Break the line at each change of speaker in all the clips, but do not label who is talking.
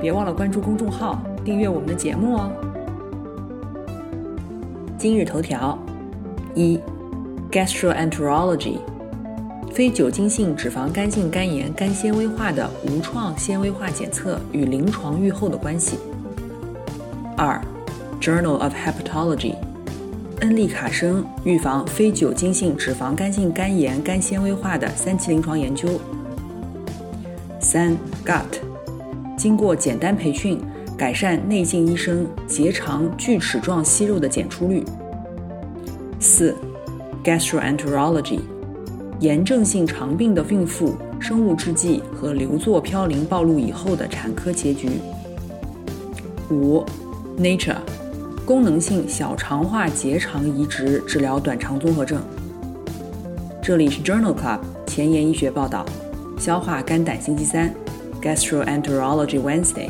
别忘了关注公众号，订阅我们的节目哦。今日头条：一，gastroenterology，非酒精性脂肪肝性肝炎肝纤维化的无创纤维化检测与临床预后的关系。二，Journal of Hepatology，恩利卡生预防非酒精性脂肪肝性肝炎肝纤维化的三期临床研究。三，Gut。经过简单培训，改善内镜医生结肠锯齿状息肉的检出率。四，gastroenterology，炎症性肠病的孕妇生物制剂和硫唑嘌呤暴露以后的产科结局。五，nature，功能性小肠化结肠移植治疗短肠综合症。这里是 Journal Club 前沿医学报道，消化肝胆星期三。Gastroenterology Wednesday，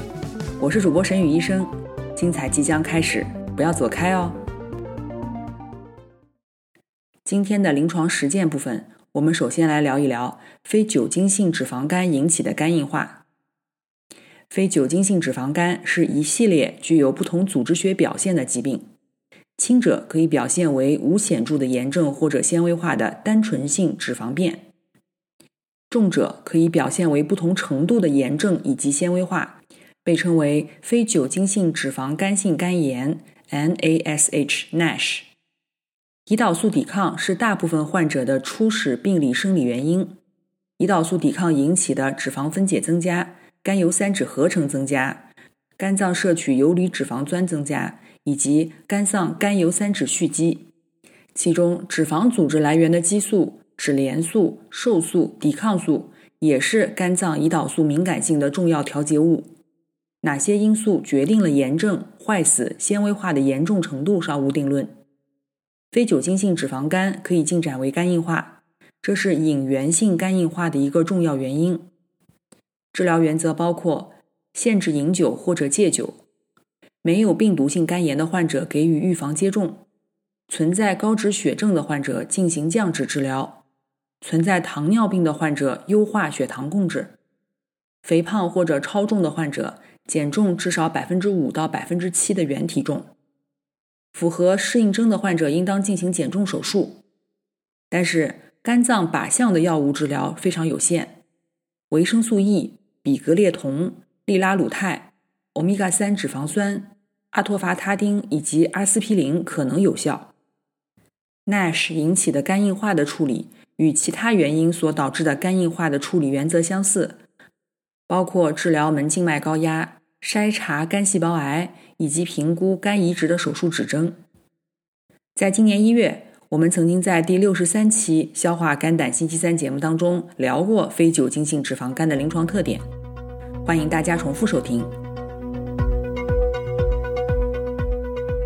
我是主播沈宇医生，精彩即将开始，不要走开哦。今天的临床实践部分，我们首先来聊一聊非酒精性脂肪肝引起的肝硬化。非酒精性脂肪肝是一系列具有不同组织学表现的疾病，轻者可以表现为无显著的炎症或者纤维化的单纯性脂肪变。重者可以表现为不同程度的炎症以及纤维化，被称为非酒精性脂肪肝性肝炎 （NASH）。NASH。胰岛素抵抗是大部分患者的初始病理生理原因。胰岛素抵抗引起的脂肪分解增加、甘油三酯合成增加、肝脏摄取游离脂肪酸增加，以及肝脏甘油三酯蓄积，其中脂肪组织来源的激素。脂联素、瘦素、抵抗素也是肝脏胰岛素敏感性的重要调节物。哪些因素决定了炎症、坏死、纤维化的严重程度尚无定论。非酒精性脂肪肝可以进展为肝硬化，这是隐源性肝硬化的一个重要原因。治疗原则包括限制饮酒或者戒酒，没有病毒性肝炎的患者给予预防接种，存在高脂血症的患者进行降脂治疗。存在糖尿病的患者优化血糖控制，肥胖或者超重的患者减重至少百分之五到百分之七的原体重，符合适应症的患者应当进行减重手术。但是肝脏靶向的药物治疗非常有限，维生素 E、吡格列酮、利拉鲁肽、欧米伽三脂肪酸、阿托伐他汀以及阿司匹林可能有效。NASH 引起的肝硬化的处理。与其他原因所导致的肝硬化的处理原则相似，包括治疗门静脉高压、筛查肝细胞癌以及评估肝移植的手术指征。在今年一月，我们曾经在第六十三期消化肝胆星期三节目当中聊过非酒精性脂肪肝的临床特点，欢迎大家重复收听。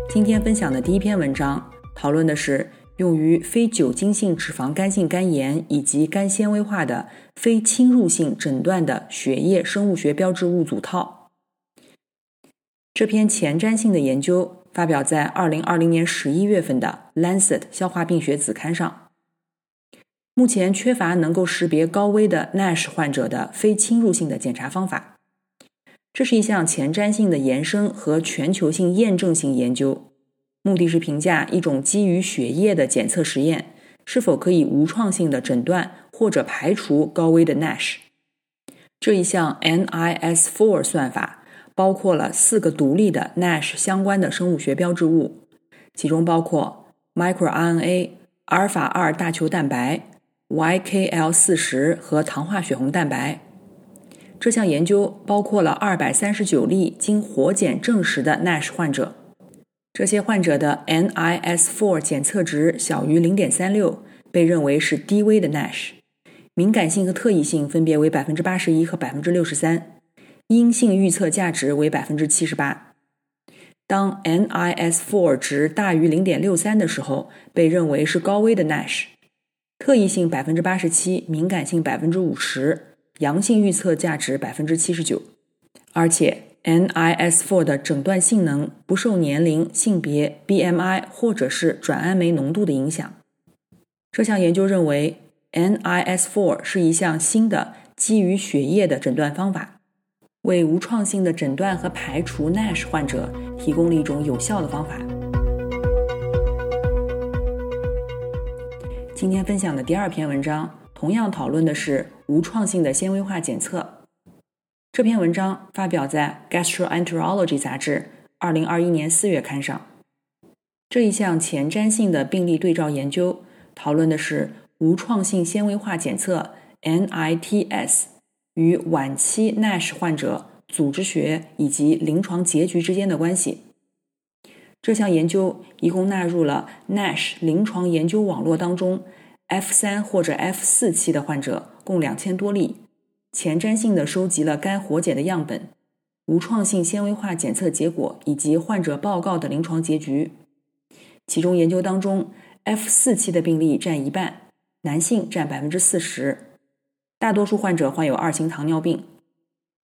今天分享的第一篇文章讨论的是。用于非酒精性脂肪肝性肝炎以及肝纤维化的非侵入性诊断的血液生物学标志物组套。这篇前瞻性的研究发表在二零二零年十一月份的《Lancet 消化病学》子刊上。目前缺乏能够识别高危的 NASH 患者的非侵入性的检查方法。这是一项前瞻性的延伸和全球性验证性研究。目的是评价一种基于血液的检测实验是否可以无创性的诊断或者排除高危的 NASH。这一项 NIS4 算法包括了四个独立的 NASH 相关的生物学标志物，其中包括 microRNA、阿尔法二大球蛋白、YKL 四十和糖化血红蛋白。这项研究包括了二百三十九例经活检证实的 NASH 患者。这些患者的 NIS4 检测值小于0.36，被认为是低危的 NASH，敏感性和特异性分别为81%和63%，阴性预测价值为百分之七十八。当 NIS4 值大于零点六三的时候，被认为是高危的 NASH，特异性百分之八十七，敏感性百分之五十，阳性预测价值百分之七十九。而且 NIS4 的诊断性能不受年龄、性别、BMI 或者是转氨酶浓度的影响。这项研究认为，NIS4 是一项新的基于血液的诊断方法。为无创性的诊断和排除 NASH 患者提供了一种有效的方法。今天分享的第二篇文章同样讨论的是无创性的纤维化检测。这篇文章发表在《Gastroenterology》杂志二零二一年四月刊上。这一项前瞻性的病例对照研究讨论的是无创性纤维化检测 （NITS）。与晚期 NASH 患者组织学以及临床结局之间的关系。这项研究一共纳入了 NASH 临床研究网络当中 F 三或者 F 四期的患者，共两千多例，前瞻性的收集了该活检的样本、无创性纤维化检测结果以及患者报告的临床结局。其中研究当中 F 四期的病例占一半，男性占百分之四十。大多数患者患有二型糖尿病，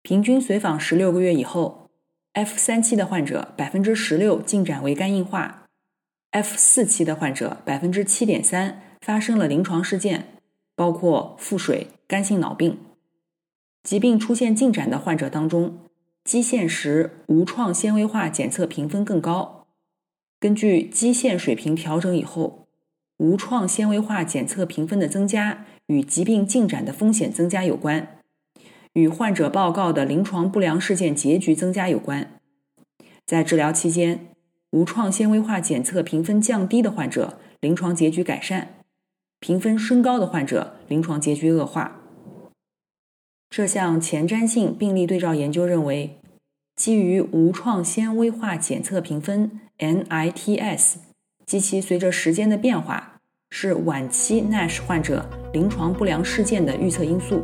平均随访十六个月以后，F 三期的患者百分之十六进展为肝硬化，F 四期的患者百分之七点三发生了临床事件，包括腹水、肝性脑病。疾病出现进展的患者当中，基线时无创纤维化检测评分更高。根据基线水平调整以后，无创纤维化检测评分的增加。与疾病进展的风险增加有关，与患者报告的临床不良事件结局增加有关。在治疗期间，无创纤维化检测评分降低的患者，临床结局改善；评分升高的患者，临床结局恶化。这项前瞻性病例对照研究认为，基于无创纤维化检测评分 （NITS） 及其随着时间的变化，是晚期 NASH 患者。临床不良事件的预测因素。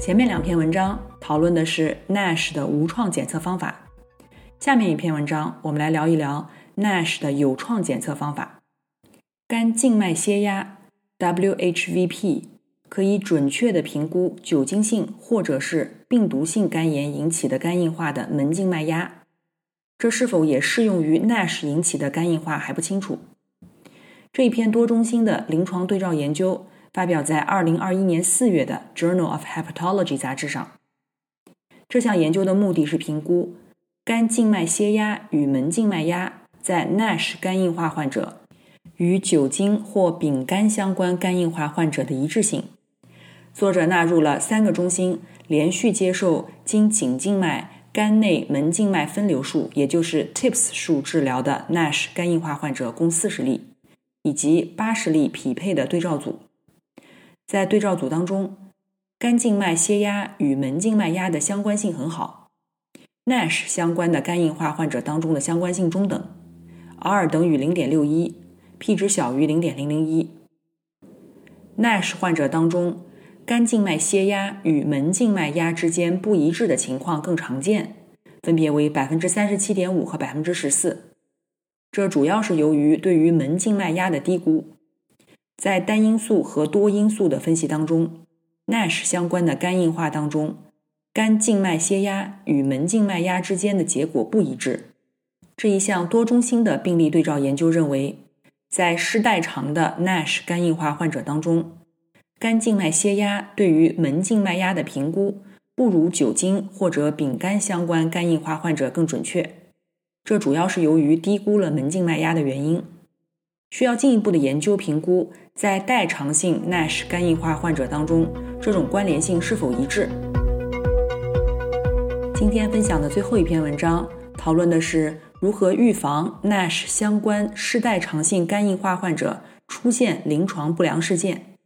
前面两篇文章讨论的是 NASH 的无创检测方法，下面一篇文章我们来聊一聊 NASH 的有创检测方法。肝静脉血压 （WHVP） 可以准确的评估酒精性或者是病毒性肝炎引起的肝硬化的门静脉压，这是否也适用于 NASH 引起的肝硬化还不清楚。这一篇多中心的临床对照研究发表在二零二一年四月的《Journal of Hepatology》杂志上。这项研究的目的是评估肝静脉血压与门静脉压在 NASH 肝硬化患者与酒精或丙肝相关肝硬化患者的一致性。作者纳入了三个中心连续接受经颈静脉肝内门静脉分流术，也就是 TIPS 术治疗的 NASH 肝硬化患者共四十例。以及八十例匹配的对照组，在对照组当中，肝静脉血压与门静脉压的相关性很好，NASH 相关的肝硬化患者当中的相关性中等，R 等于零点六一，P 值小于零点零零一。NASH 患者当中，肝静脉血压与门静脉压之间不一致的情况更常见，分别为百分之三十七点五和百分之十四。这主要是由于对于门静脉压的低估，在单因素和多因素的分析当中，NASH 相关的肝硬化当中，肝静脉血压与门静脉压之间的结果不一致。这一项多中心的病例对照研究认为，在失代偿的 NASH 肝硬化患者当中，肝静脉血压对于门静脉压的评估不如酒精或者丙肝相关肝硬化患者更准确。这主要是由于低估了门静脉压的原因，需要进一步的研究评估，在代偿性 NASH 肝硬化患者当中，这种关联性是否一致。今天分享的最后一篇文章，讨论的是如何预防 NASH 相关世代偿性肝硬化患者出现临床不良事件。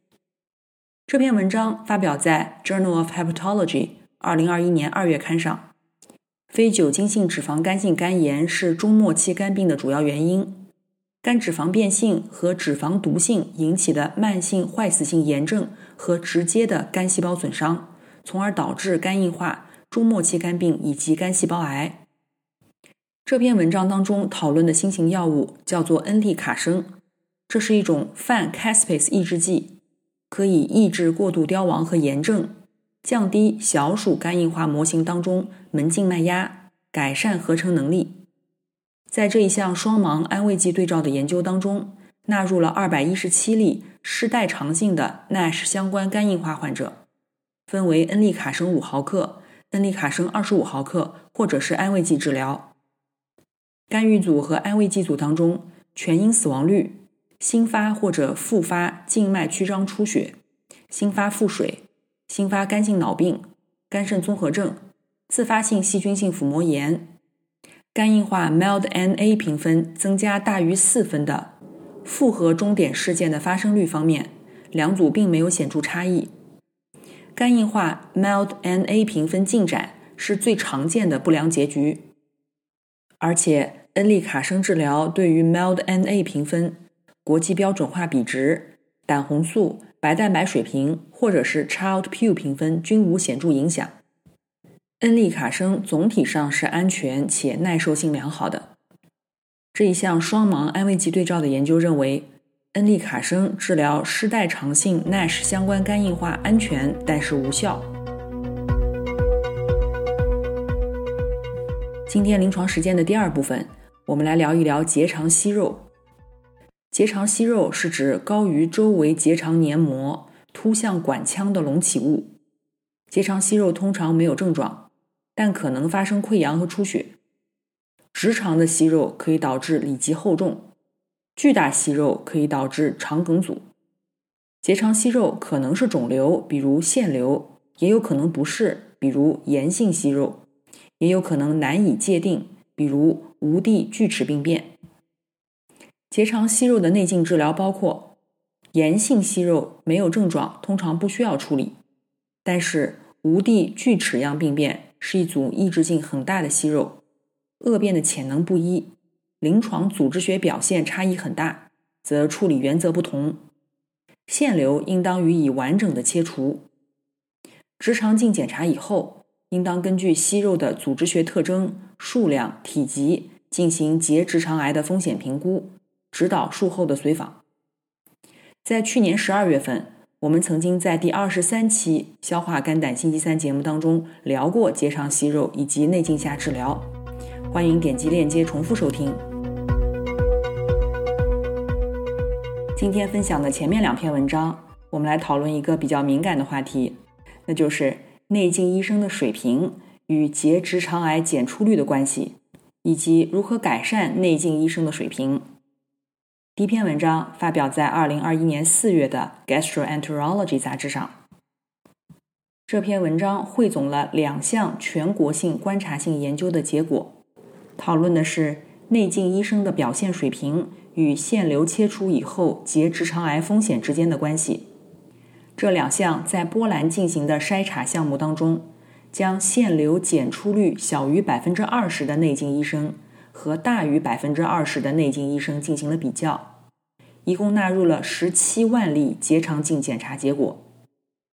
这篇文章发表在《Journal of Hepatology》二零二一年二月刊上。非酒精性脂肪肝性肝炎是中末期肝病的主要原因。肝脂肪变性和脂肪毒性引起的慢性坏死性炎症和直接的肝细胞损伤，从而导致肝硬化、中末期肝病以及肝细胞癌。这篇文章当中讨论的新型药物叫做恩利卡生，这是一种泛 caspase 抑制剂，可以抑制过度凋亡和炎症，降低小鼠肝硬化模型当中门静脉压，改善合成能力。在这一项双盲安慰剂对照的研究当中，纳入了二百一十七例失代偿性的 NASH 相关肝硬化患者，分为恩利卡生五毫克、恩利卡生二十五毫克或者是安慰剂治疗。干预组和安慰剂组当中，全因死亡率、新发或者复发静脉曲张出血、新发腹水、新发肝性脑病、肝肾综合症、自发性细菌性腹膜炎、肝硬化 MILD-NA 评分增加大于四分的复合终点事件的发生率方面，两组并没有显著差异。肝硬化 MILD-NA 评分进展是最常见的不良结局。而且，恩利卡生治疗对于 MILD-NA 评分、国际标准化比值、胆红素、白蛋白水平或者是 Child-Pugh 评分均无显著影响。恩利卡生总体上是安全且耐受性良好的。这一项双盲安慰剂对照的研究认为，恩利卡生治疗失代偿性 NASH 相关肝硬化安全，但是无效。今天临床实践的第二部分，我们来聊一聊结肠息肉。结肠息肉是指高于周围结肠黏膜、凸向管腔的隆起物。结肠息肉通常没有症状，但可能发生溃疡和出血。直肠的息肉可以导致里脊厚重，巨大息肉可以导致肠梗阻。结肠息肉可能是肿瘤，比如腺瘤，也有可能不是，比如炎性息肉。也有可能难以界定，比如无蒂锯齿病变。结肠息肉的内镜治疗包括炎性息肉，没有症状，通常不需要处理。但是无蒂锯齿样病变是一组抑制性很大的息肉，恶变的潜能不一，临床组织学表现差异很大，则处理原则不同。腺瘤应当予以完整的切除。直肠镜检查以后。应当根据息肉的组织学特征、数量、体积进行结直肠癌的风险评估，指导术后的随访。在去年十二月份，我们曾经在第二十三期《消化肝胆星期三》节目当中聊过结肠息肉以及内镜下治疗，欢迎点击链接重复收听。今天分享的前面两篇文章，我们来讨论一个比较敏感的话题，那就是。内镜医生的水平与结直肠癌检出率的关系，以及如何改善内镜医生的水平。第一篇文章发表在二零二一年四月的《Gastroenterology》杂志上。这篇文章汇总了两项全国性观察性研究的结果，讨论的是内镜医生的表现水平与腺瘤切除以后结直肠癌风险之间的关系。这两项在波兰进行的筛查项目当中，将腺瘤检出率小于百分之二十的内镜医生和大于百分之二十的内镜医生进行了比较，一共纳入了十七万例结肠镜检查结果，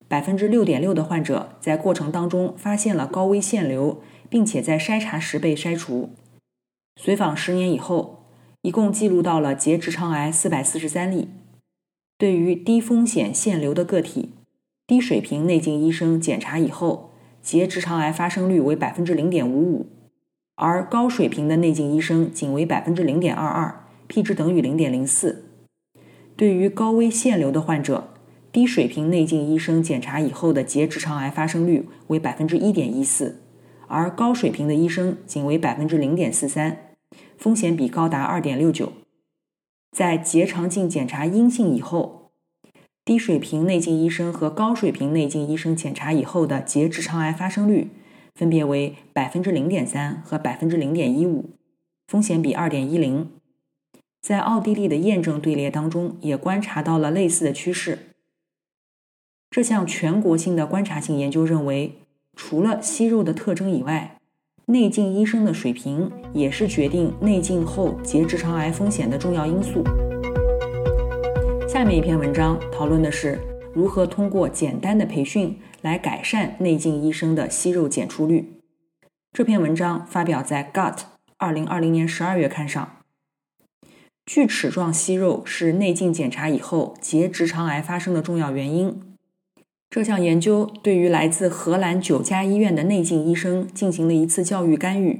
百分之六点六的患者在过程当中发现了高危腺瘤，并且在筛查时被筛除。随访十年以后，一共记录到了结直肠癌四百四十三例。对于低风险腺瘤的个体，低水平内镜医生检查以后，结直肠癌发生率为百分之零点五五，而高水平的内镜医生仅为百分之零点二二，P 值等于零点零四。对于高危腺瘤的患者，低水平内镜医生检查以后的结直肠癌发生率为百分之一点一四，而高水平的医生仅为百分之零点四三，风险比高达二点六九。在结肠镜检查阴性以后，低水平内镜医生和高水平内镜医生检查以后的结直肠癌发生率分别为百分之零点三和百分之零点一五，风险比二点一零。在奥地利的验证队列当中，也观察到了类似的趋势。这项全国性的观察性研究认为，除了息肉的特征以外，内镜医生的水平也是决定内镜后结直肠癌风险的重要因素。下面一篇文章讨论的是如何通过简单的培训来改善内镜医生的息肉检出率。这篇文章发表在《Gut》二零二零年十二月刊上。锯齿状息肉是内镜检查以后结直肠癌发生的重要原因。这项研究对于来自荷兰九家医院的内镜医生进行了一次教育干预，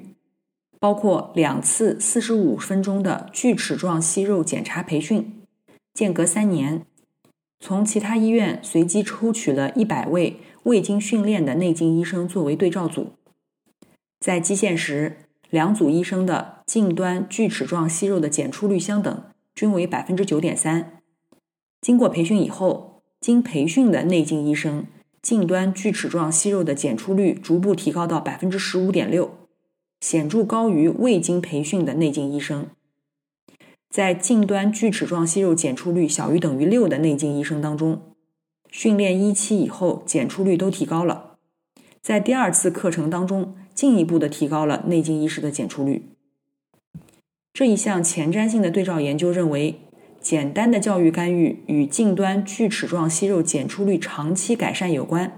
包括两次四十五分钟的锯齿状息肉检查培训，间隔三年。从其他医院随机抽取了一百位未经训练的内镜医生作为对照组，在基线时，两组医生的近端锯齿状息肉的检出率相等，均为百分之九点三。经过培训以后。经培训的内镜医生，近端锯齿状息肉的检出率逐步提高到百分之十五点六，显著高于未经培训的内镜医生。在近端锯齿状息肉检出率小于等于六的内镜医生当中，训练一期以后检出率都提高了，在第二次课程当中进一步的提高了内镜医师的检出率。这一项前瞻性的对照研究认为。简单的教育干预与近端锯齿状息肉检出率长期改善有关。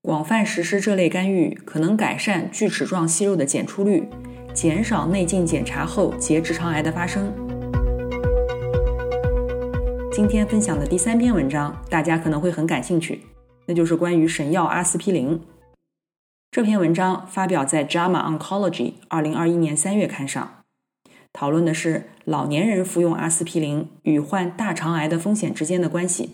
广泛实施这类干预，可能改善锯齿状息肉的检出率，减少内镜检查后结直肠癌的发生。今天分享的第三篇文章，大家可能会很感兴趣，那就是关于神药阿司匹林。这篇文章发表在《JAMA Oncology》二零二一年三月刊上。讨论的是老年人服用阿司匹林与患大肠癌的风险之间的关系。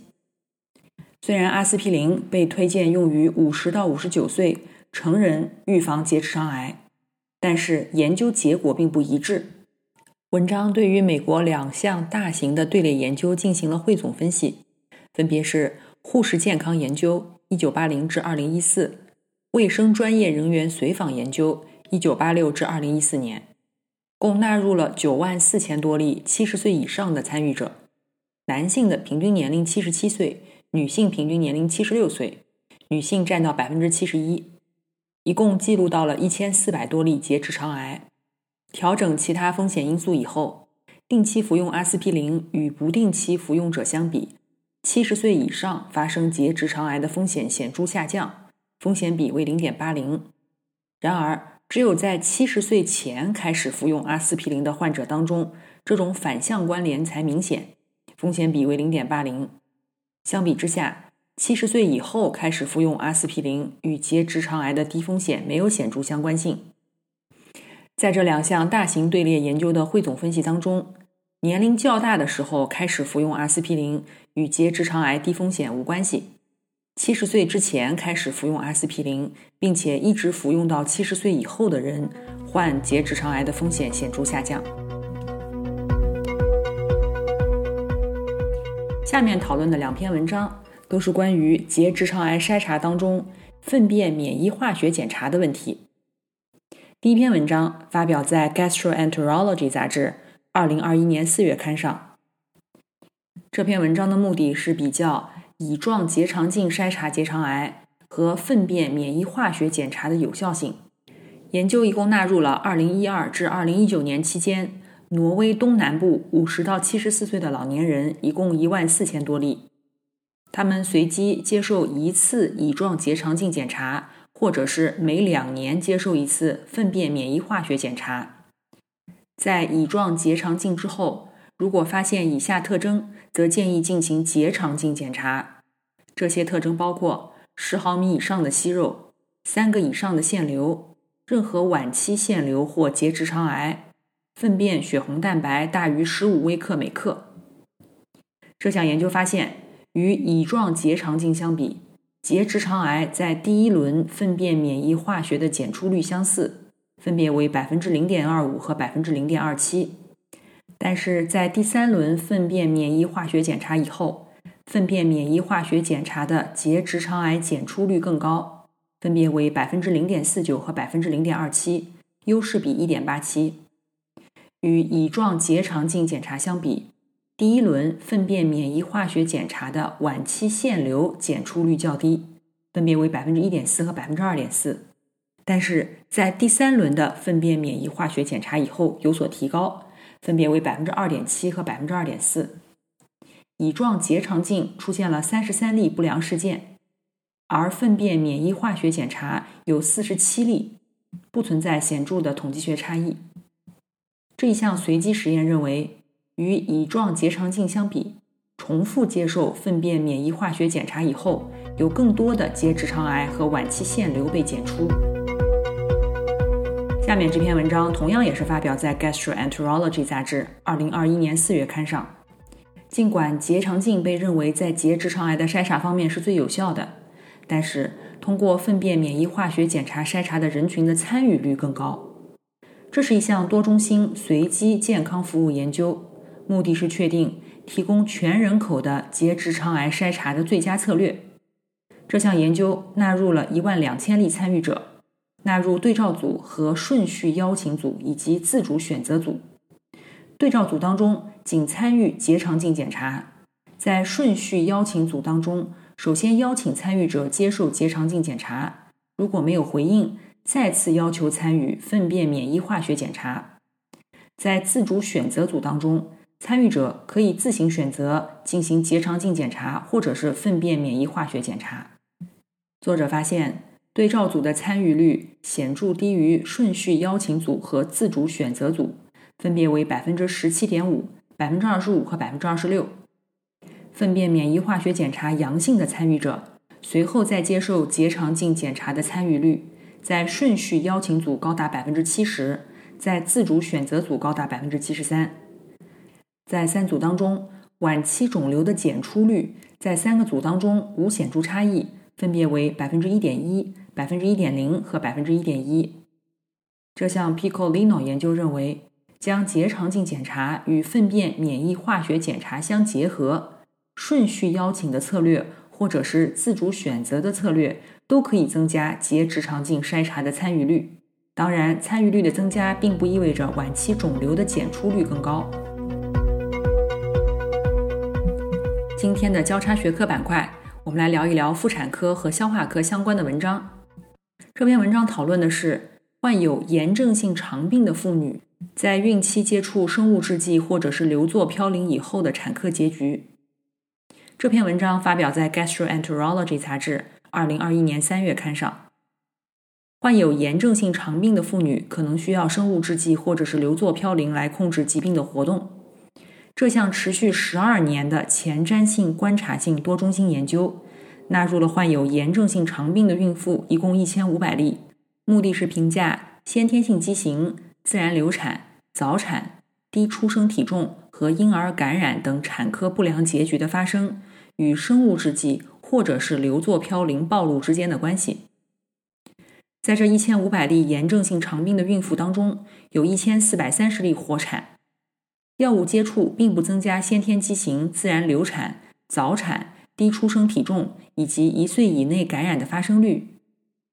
虽然阿司匹林被推荐用于五十到五十九岁成人预防结直肠癌，但是研究结果并不一致。文章对于美国两项大型的队列研究进行了汇总分析，分别是《护士健康研究》（一九八零至二零一四）、《卫生专业人员随访研究》（一九八六至二零一四年）。共纳入了九万四千多例七十岁以上的参与者，男性的平均年龄七十七岁，女性平均年龄七十六岁，女性占到百分之七十一。一共记录到了一千四百多例结直肠癌。调整其他风险因素以后，定期服用阿司匹林与不定期服用者相比，七十岁以上发生结直肠癌的风险显著下降，风险比为零点八零。然而，只有在七十岁前开始服用阿司匹林的患者当中，这种反向关联才明显，风险比为零点八零。相比之下，七十岁以后开始服用阿司匹林与结直肠癌的低风险没有显著相关性。在这两项大型队列研究的汇总分析当中，年龄较大的时候开始服用阿司匹林与结直肠癌低风险无关系。七十岁之前开始服用阿司匹林，并且一直服用到七十岁以后的人，患结直肠癌的风险显著下降。下面讨论的两篇文章都是关于结直肠癌筛查当中粪便免疫化学检查的问题。第一篇文章发表在《Gastroenterology》杂志二零二一年四月刊上。这篇文章的目的是比较。乙状结肠镜筛查结肠癌和粪便免疫化学检查的有效性。研究一共纳入了2012至2019年期间挪威东南部50到74岁的老年人，一共1万4千多例。他们随机接受一次乙状结肠镜检查，或者是每两年接受一次粪便免疫化学检查。在乙状结肠镜之后，如果发现以下特征，则建议进行结肠镜检查，这些特征包括十毫米以上的息肉、三个以上的腺瘤、任何晚期腺瘤或结直肠癌、粪便血红蛋白大于十五微克每克。这项研究发现，与乙状结肠镜相比，结直肠癌在第一轮粪便免疫化学的检出率相似，分别为百分之零点二五和百分之零点二七。但是在第三轮粪便免疫化学检查以后，粪便免疫化学检查的结直肠癌检出率更高，分别为百分之零点四九和百分之零点二七，优势比一点八七。与乙状结肠镜检查相比，第一轮粪便免疫化学检查的晚期腺瘤检出率较低，分别为百分之一点四和百分之二点四。但是在第三轮的粪便免疫化学检查以后有所提高，分别为百分之二点七和百分之二点四。乙状结肠镜出现了三十三例不良事件，而粪便免疫化学检查有四十七例，不存在显著的统计学差异。这一项随机实验认为，与乙状结肠镜相比，重复接受粪便免疫化学检查以后，有更多的结直肠癌和晚期腺瘤被检出。下面这篇文章同样也是发表在《Gastroenterology》杂志二零二一年四月刊上。尽管结肠镜被认为在结直肠癌的筛查方面是最有效的，但是通过粪便免疫化学检查筛查的人群的参与率更高。这是一项多中心随机健康服务研究，目的是确定。提供全人口的结直肠癌筛查的最佳策略。这项研究纳入了一万两千例参与者，纳入对照组和顺序邀请组以及自主选择组。对照组当中仅参与结肠镜检查，在顺序邀请组当中，首先邀请参与者接受结肠镜检查，如果没有回应，再次要求参与粪便免疫化学检查。在自主选择组当中。参与者可以自行选择进行结肠镜检查，或者是粪便免疫化学检查。作者发现，对照组的参与率显著低于顺序邀请组和自主选择组，分别为百分之十七点五、百分之二十五和百分之二十六。粪便免疫化学检查阳性的参与者，随后再接受结肠镜检查的参与率，在顺序邀请组高达百分之七十，在自主选择组高达百分之七十三。在三组当中，晚期肿瘤的检出率在三个组当中无显著差异，分别为百分之一点一、百分之一点零和百分之一点一。这项 PicoLino 研究认为，将结肠镜检查与粪便免疫化学检查相结合，顺序邀请的策略或者是自主选择的策略，都可以增加结直肠镜筛查的参与率。当然，参与率的增加并不意味着晚期肿瘤的检出率更高。今天的交叉学科板块，我们来聊一聊妇产科和消化科相关的文章。这篇文章讨论的是患有炎症性肠病的妇女在孕期接触生物制剂或者是硫唑嘌呤以后的产科结局。这篇文章发表在《Gastroenterology》杂志二零二一年三月刊上。患有炎症性肠病的妇女可能需要生物制剂或者是硫唑嘌呤来控制疾病的活动。这项持续十二年的前瞻性观察性多中心研究，纳入了患有炎症性肠病的孕妇，一共一千五百例，目的是评价先天性畸形、自然流产、早产、低出生体重和婴儿感染等产科不良结局的发生与生物制剂或者是硫唑嘌呤暴露之间的关系。在这一千五百例炎症性肠病的孕妇当中，有一千四百三十例活产。药物接触并不增加先天畸形、自然流产、早产、低出生体重以及一岁以内感染的发生率，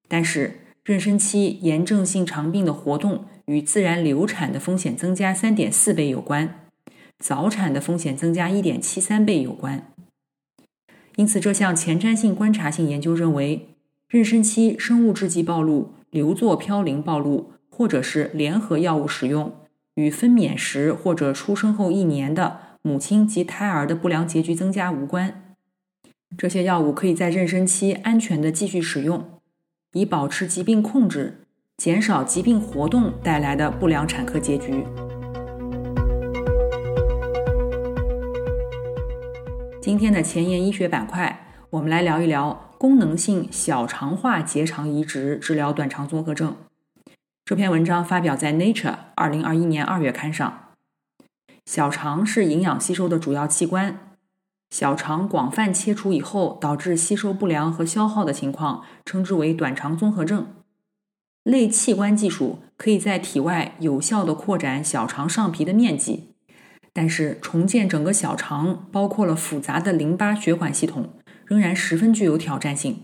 但是妊娠期炎症性肠病的活动与自然流产的风险增加三点四倍有关，早产的风险增加一点七三倍有关。因此，这项前瞻性观察性研究认为，妊娠期生物制剂暴露、硫唑嘌呤暴露，或者是联合药物使用。与分娩时或者出生后一年的母亲及胎儿的不良结局增加无关。这些药物可以在妊娠期安全的继续使用，以保持疾病控制，减少疾病活动带来的不良产科结局。今天的前沿医学板块，我们来聊一聊功能性小肠化结肠移植治疗短肠综合症。这篇文章发表在《Nature》二零二一年二月刊上。小肠是营养吸收的主要器官，小肠广泛切除以后导致吸收不良和消耗的情况，称之为短肠综合症。类器官技术可以在体外有效的扩展小肠上皮的面积，但是重建整个小肠，包括了复杂的淋巴血管系统，仍然十分具有挑战性。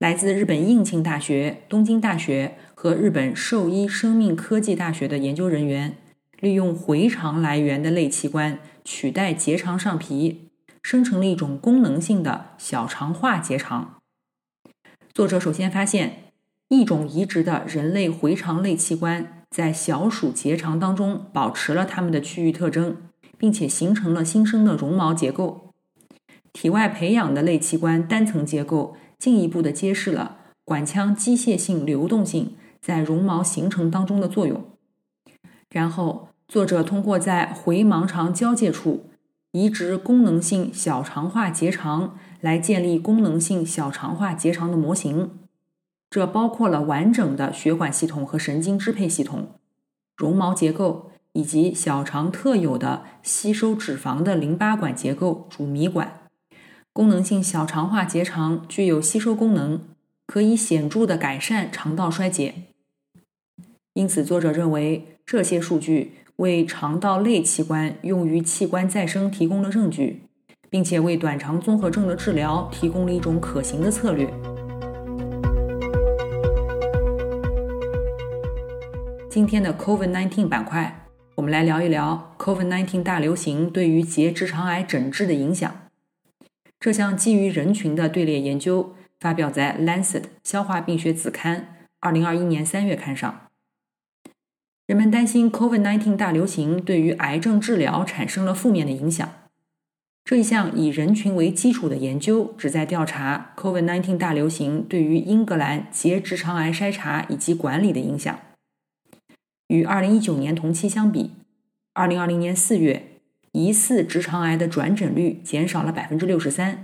来自日本应庆大学、东京大学和日本兽医生命科技大学的研究人员，利用回肠来源的类器官取代结肠上皮，生成了一种功能性的小肠化结肠。作者首先发现，一种移植的人类回肠类器官在小鼠结肠当中保持了它们的区域特征，并且形成了新生的绒毛结构。体外培养的类器官单层结构进一步的揭示了管腔机械性流动性在绒毛形成当中的作用。然后，作者通过在回盲肠交界处移植功能性小肠化结肠来建立功能性小肠化结肠的模型。这包括了完整的血管系统和神经支配系统、绒毛结构，以及小肠特有的吸收脂肪的淋巴管结构——主迷管。功能性小肠化结肠具有吸收功能，可以显著的改善肠道衰竭。因此，作者认为这些数据为肠道类器官用于器官再生提供了证据，并且为短肠综合症的治疗提供了一种可行的策略。今天的 COVID-19 板块，我们来聊一聊 COVID-19 大流行对于结直肠癌诊治的影响。这项基于人群的队列研究发表在《Lancet 消化病学子刊》2021年3月刊上。人们担心 COVID-19 大流行对于癌症治疗产生了负面的影响。这一项以人群为基础的研究旨在调查 COVID-19 大流行对于英格兰结直肠癌筛查以及管理的影响。与2019年同期相比，2020年4月，疑似直肠癌的转诊率减少了63%，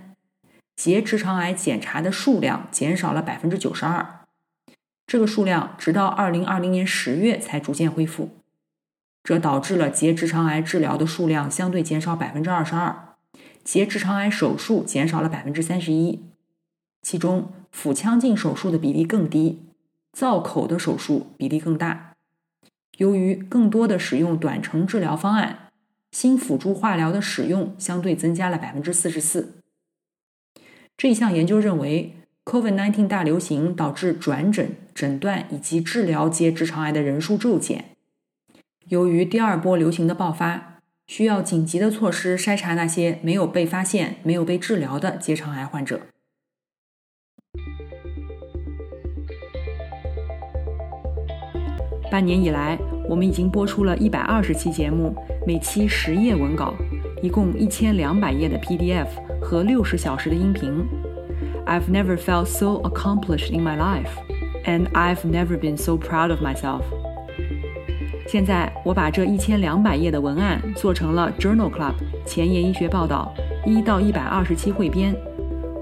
结直肠癌检查的数量减少了92%。这个数量直到2020年10月才逐渐恢复，这导致了结直肠癌治疗的数量相对减少22%，结直肠癌手术减少了31%，其中腹腔镜手术的比例更低，造口的手术比例更大。由于更多的使用短程治疗方案，新辅助化疗的使用相对增加了百分之四十四。这一项研究认为，COVID-19 大流行导致转诊、诊断以及治疗结直肠癌的人数骤减。由于第二波流行的爆发，需要紧急的措施筛查那些没有被发现、没有被治疗的结肠癌患者。半年以来，我们已经播出了一百二十期节目，每期十页文稿，一共一千两百页的 PDF 和六十小时的音频。I've never felt so accomplished in my life, and I've never been so proud of myself. 现在，我把这一千两百页的文案做成了 Journal Club 前沿医学报道一到一百二十期汇编，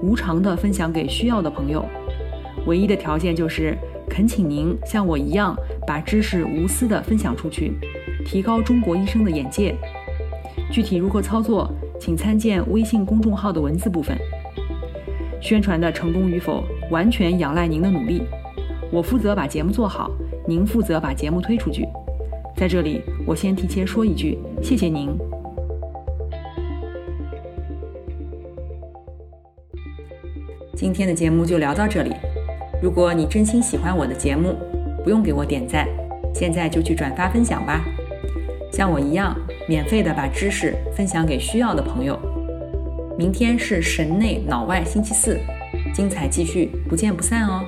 无偿的分享给需要的朋友。唯一的条件就是。恳请您像我一样，把知识无私的分享出去，提高中国医生的眼界。具体如何操作，请参见微信公众号的文字部分。宣传的成功与否，完全仰赖您的努力。我负责把节目做好，您负责把节目推出去。在这里，我先提前说一句，谢谢您。今天的节目就聊到这里。如果你真心喜欢我的节目，不用给我点赞，现在就去转发分享吧。像我一样，免费的把知识分享给需要的朋友。明天是神内脑外星期四，精彩继续，不见不散哦。